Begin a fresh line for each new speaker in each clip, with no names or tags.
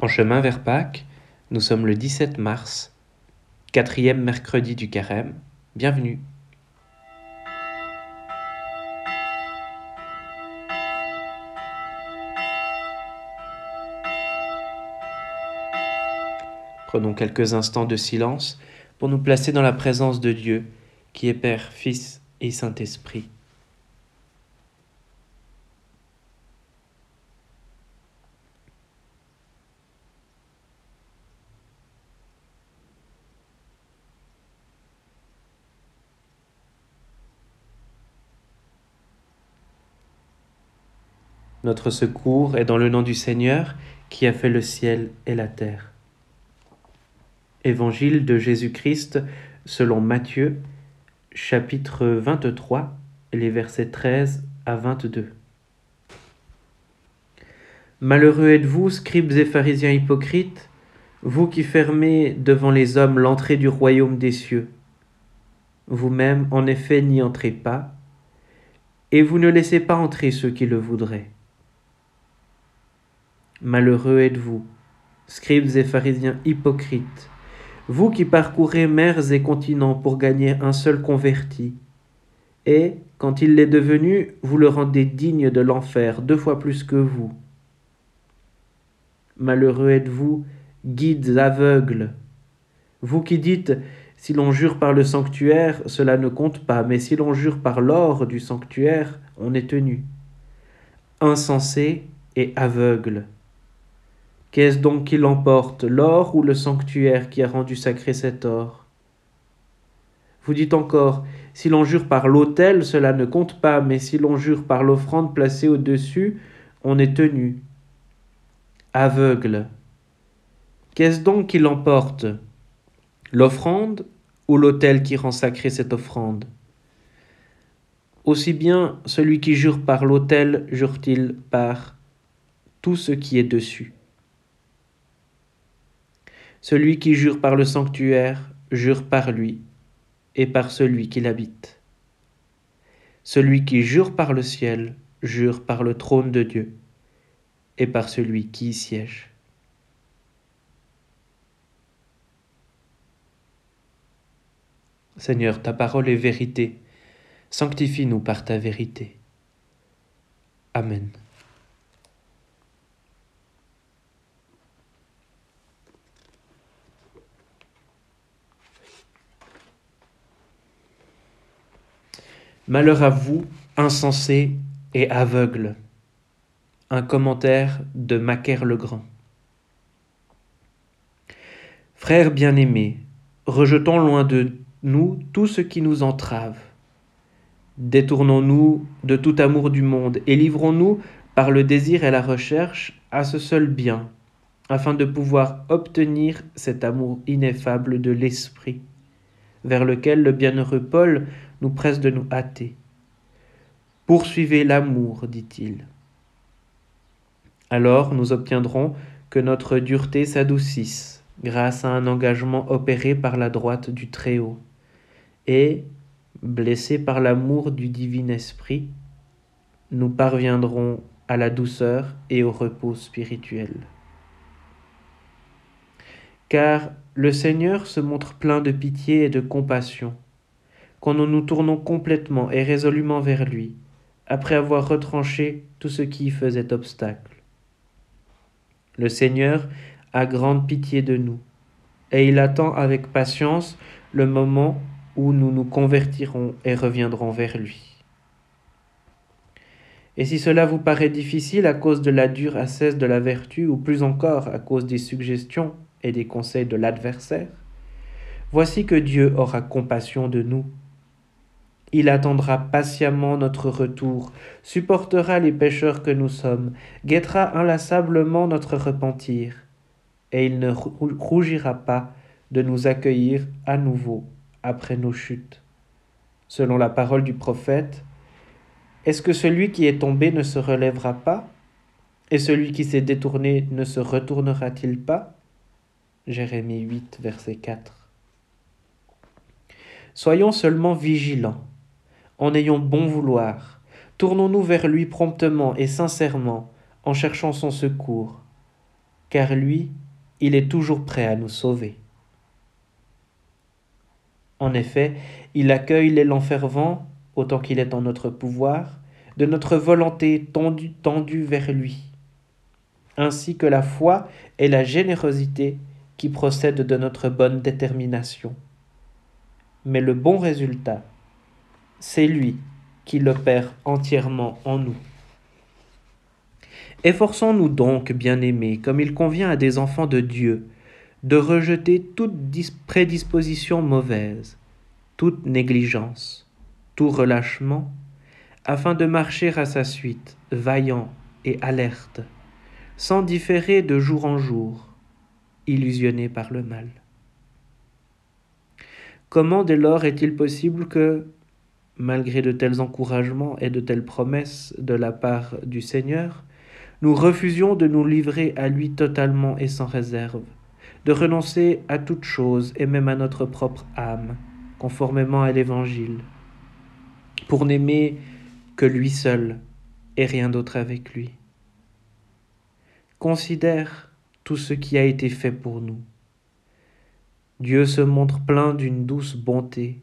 En chemin vers Pâques, nous sommes le 17 mars, quatrième mercredi du carême. Bienvenue. Prenons quelques instants de silence pour nous placer dans la présence de Dieu, qui est Père, Fils et Saint-Esprit. Notre secours est dans le nom du Seigneur qui a fait le ciel et la terre. Évangile de Jésus-Christ selon Matthieu, chapitre 23, les versets 13 à 22. Malheureux êtes-vous, scribes et pharisiens hypocrites, vous qui fermez devant les hommes l'entrée du royaume des cieux. Vous-même, en effet, n'y entrez pas, et vous ne laissez pas entrer ceux qui le voudraient. Malheureux êtes-vous, scribes et pharisiens hypocrites, vous qui parcourez mers et continents pour gagner un seul converti, et, quand il l'est devenu, vous le rendez digne de l'enfer deux fois plus que vous. Malheureux êtes-vous, guides aveugles, vous qui dites, si l'on jure par le sanctuaire, cela ne compte pas, mais si l'on jure par l'or du sanctuaire, on est tenu. Insensé et aveugle. Qu'est-ce donc qui l'emporte, l'or ou le sanctuaire qui a rendu sacré cet or? Vous dites encore, si l'on jure par l'autel, cela ne compte pas, mais si l'on jure par l'offrande placée au-dessus, on est tenu. Aveugle. Qu'est-ce donc qui l'emporte? L'offrande ou l'autel qui rend sacré cette offrande? Aussi bien celui qui jure par l'autel jure-t-il par tout ce qui est dessus. Celui qui jure par le sanctuaire jure par lui et par celui qui l'habite. Celui qui jure par le ciel jure par le trône de Dieu et par celui qui y siège. Seigneur, ta parole est vérité. Sanctifie-nous par ta vérité. Amen. Malheur à vous, insensés et aveugles. Un commentaire de Macaire le Grand. Frères bien-aimés, rejetons loin de nous tout ce qui nous entrave. Détournons-nous de tout amour du monde et livrons-nous par le désir et la recherche à ce seul bien, afin de pouvoir obtenir cet amour ineffable de l'esprit, vers lequel le bienheureux Paul nous presse de nous hâter. Poursuivez l'amour, dit-il. Alors nous obtiendrons que notre dureté s'adoucisse grâce à un engagement opéré par la droite du Très-Haut. Et, blessés par l'amour du divin esprit, nous parviendrons à la douceur et au repos spirituel. Car le Seigneur se montre plein de pitié et de compassion quand nous nous tournons complètement et résolument vers lui, après avoir retranché tout ce qui y faisait obstacle. Le Seigneur a grande pitié de nous, et il attend avec patience le moment où nous nous convertirons et reviendrons vers lui. Et si cela vous paraît difficile à cause de la dure ascèse de la vertu, ou plus encore à cause des suggestions et des conseils de l'adversaire, voici que Dieu aura compassion de nous il attendra patiemment notre retour, supportera les pécheurs que nous sommes, guettera inlassablement notre repentir, et il ne rougira pas de nous accueillir à nouveau après nos chutes. Selon la parole du prophète, est-ce que celui qui est tombé ne se relèvera pas? Et celui qui s'est détourné ne se retournera-t-il pas? Jérémie 8, verset 4. Soyons seulement vigilants en ayant bon vouloir. Tournons-nous vers lui promptement et sincèrement, en cherchant son secours. car lui, il est toujours prêt à nous sauver. En effet, il accueille l'élan fervent, autant qu'il est en notre pouvoir, de notre volonté tendue, tendue vers lui, ainsi que la foi et la générosité qui procèdent de notre bonne détermination. Mais le bon résultat, c'est lui qui l'opère entièrement en nous. Efforçons-nous donc, bien-aimés, comme il convient à des enfants de Dieu, de rejeter toute prédisposition mauvaise, toute négligence, tout relâchement, afin de marcher à sa suite, vaillant et alerte, sans différer de jour en jour, illusionné par le mal. Comment dès lors est-il possible que, malgré de tels encouragements et de telles promesses de la part du Seigneur, nous refusions de nous livrer à lui totalement et sans réserve, de renoncer à toute chose et même à notre propre âme, conformément à l'Évangile, pour n'aimer que lui seul et rien d'autre avec lui. Considère tout ce qui a été fait pour nous. Dieu se montre plein d'une douce bonté.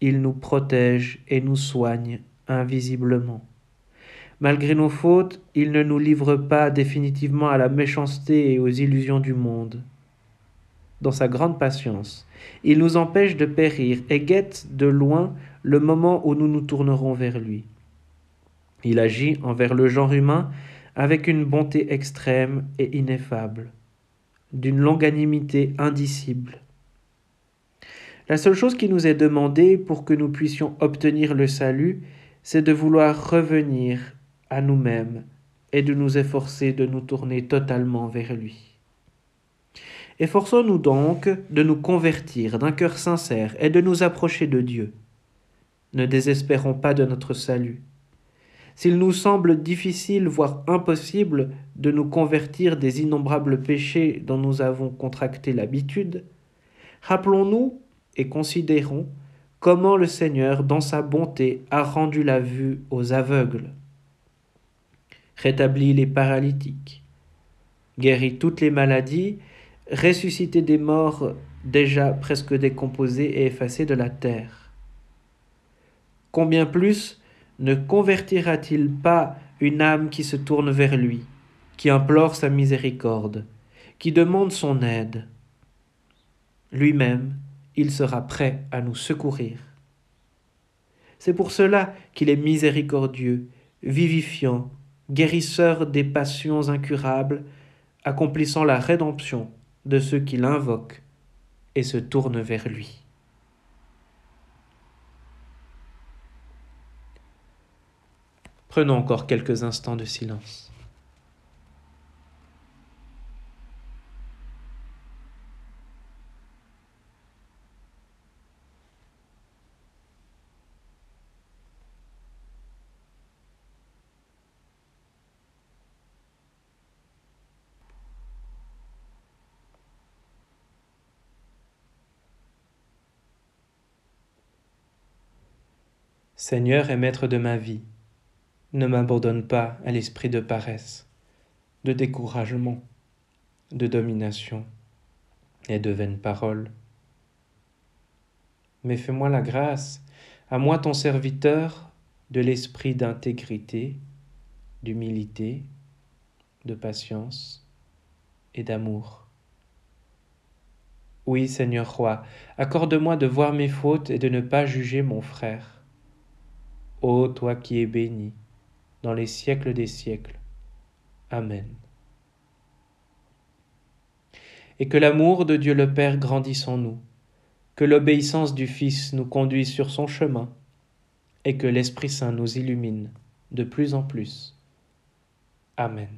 Il nous protège et nous soigne invisiblement. Malgré nos fautes, il ne nous livre pas définitivement à la méchanceté et aux illusions du monde dans sa grande patience. Il nous empêche de périr et guette de loin le moment où nous nous tournerons vers lui. Il agit envers le genre humain avec une bonté extrême et ineffable, d'une longanimité indicible. La seule chose qui nous est demandée pour que nous puissions obtenir le salut, c'est de vouloir revenir à nous-mêmes et de nous efforcer de nous tourner totalement vers lui. Efforçons-nous donc de nous convertir d'un cœur sincère et de nous approcher de Dieu. Ne désespérons pas de notre salut. S'il nous semble difficile, voire impossible, de nous convertir des innombrables péchés dont nous avons contracté l'habitude, rappelons-nous et considérons comment le Seigneur, dans sa bonté, a rendu la vue aux aveugles, rétabli les paralytiques, guéri toutes les maladies. Ressusciter des morts déjà presque décomposés et effacés de la terre. Combien plus ne convertira-t-il pas une âme qui se tourne vers lui, qui implore sa miséricorde, qui demande son aide? Lui-même, il sera prêt à nous secourir. C'est pour cela qu'il est miséricordieux, vivifiant, guérisseur des passions incurables, accomplissant la rédemption de ceux qui l'invoquent et se tournent vers lui. Prenons encore quelques instants de silence. Seigneur et Maître de ma vie, ne m'abandonne pas à l'esprit de paresse, de découragement, de domination et de vaines paroles. Mais fais-moi la grâce, à moi ton serviteur, de l'esprit d'intégrité, d'humilité, de patience et d'amour. Oui, Seigneur roi, accorde-moi de voir mes fautes et de ne pas juger mon frère ô toi qui es béni dans les siècles des siècles. Amen. Et que l'amour de Dieu le Père grandisse en nous, que l'obéissance du Fils nous conduise sur son chemin, et que l'Esprit Saint nous illumine de plus en plus. Amen.